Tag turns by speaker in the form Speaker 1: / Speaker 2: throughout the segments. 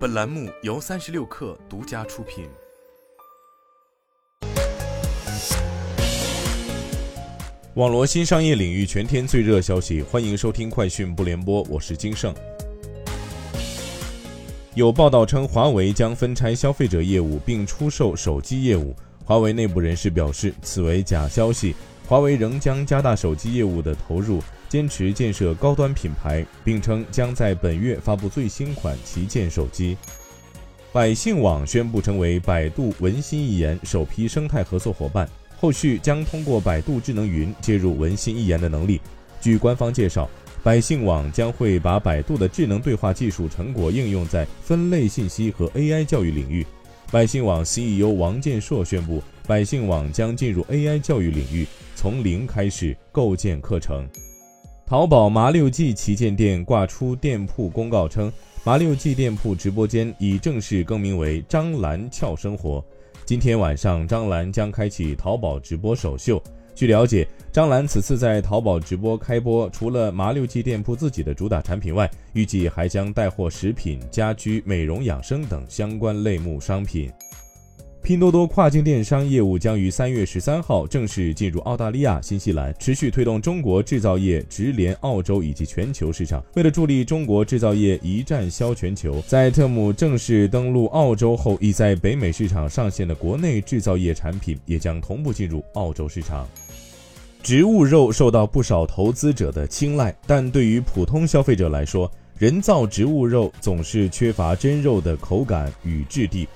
Speaker 1: 本栏目由三十六氪独家出品。网罗新商业领域全天最热消息，欢迎收听快讯不联播，我是金盛。有报道称，华为将分拆消费者业务并出售手机业务。华为内部人士表示，此为假消息。华为仍将加大手机业务的投入，坚持建设高端品牌，并称将在本月发布最新款旗舰手机。百姓网宣布成为百度文心一言首批生态合作伙伴，后续将通过百度智能云接入文心一言的能力。据官方介绍，百姓网将会把百度的智能对话技术成果应用在分类信息和 AI 教育领域。百姓网 CEO 王建硕宣布，百姓网将进入 AI 教育领域。从零开始构建课程。淘宝麻六记旗舰店挂出店铺公告称，麻六记店铺直播间已正式更名为张兰俏生活。今天晚上，张兰将开启淘宝直播首秀。据了解，张兰此次在淘宝直播开播，除了麻六记店铺自己的主打产品外，预计还将带货食品、家居、美容养生等相关类目商品。拼多多跨境电商业务将于三月十三号正式进入澳大利亚、新西兰，持续推动中国制造业直连澳洲以及全球市场。为了助力中国制造业一站销全球，在特姆正式登陆澳洲后，已在北美市场上线的国内制造业产品也将同步进入澳洲市场。植物肉受到不少投资者的青睐，但对于普通消费者来说，人造植物肉总是缺乏真肉的口感与质地。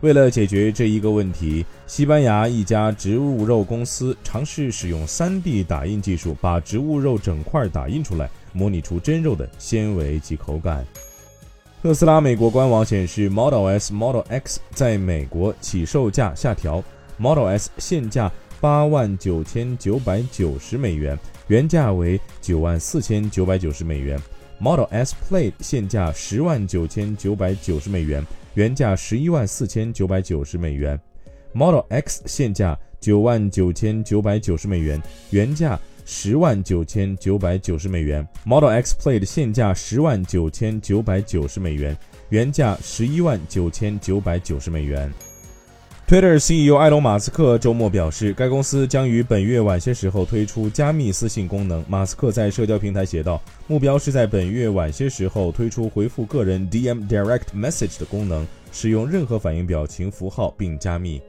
Speaker 1: 为了解决这一个问题，西班牙一家植物肉公司尝试使用 3D 打印技术，把植物肉整块打印出来，模拟出真肉的纤维及口感。特斯拉美国官网显示，Model S、Model X 在美国起售价下调，Model S 现价八万九千九百九十美元，原价为九万四千九百九十美元；Model S Play 现价十万九千九百九十美元。原价十一万四千九百九十美元，Model X 现价九万九千九百九十美元，原价十万九千九百九十美元；Model X Play 的现价十万九千九百九十美元，原价十一万九千九百九十美元。Twitter CEO 埃隆·马斯克周末表示，该公司将于本月晚些时候推出加密私信功能。马斯克在社交平台写道：“目标是在本月晚些时候推出回复个人 DM Direct Message 的功能，使用任何反应表情符号并加密。”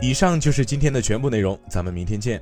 Speaker 1: 以上就是今天的全部内容，咱们明天见。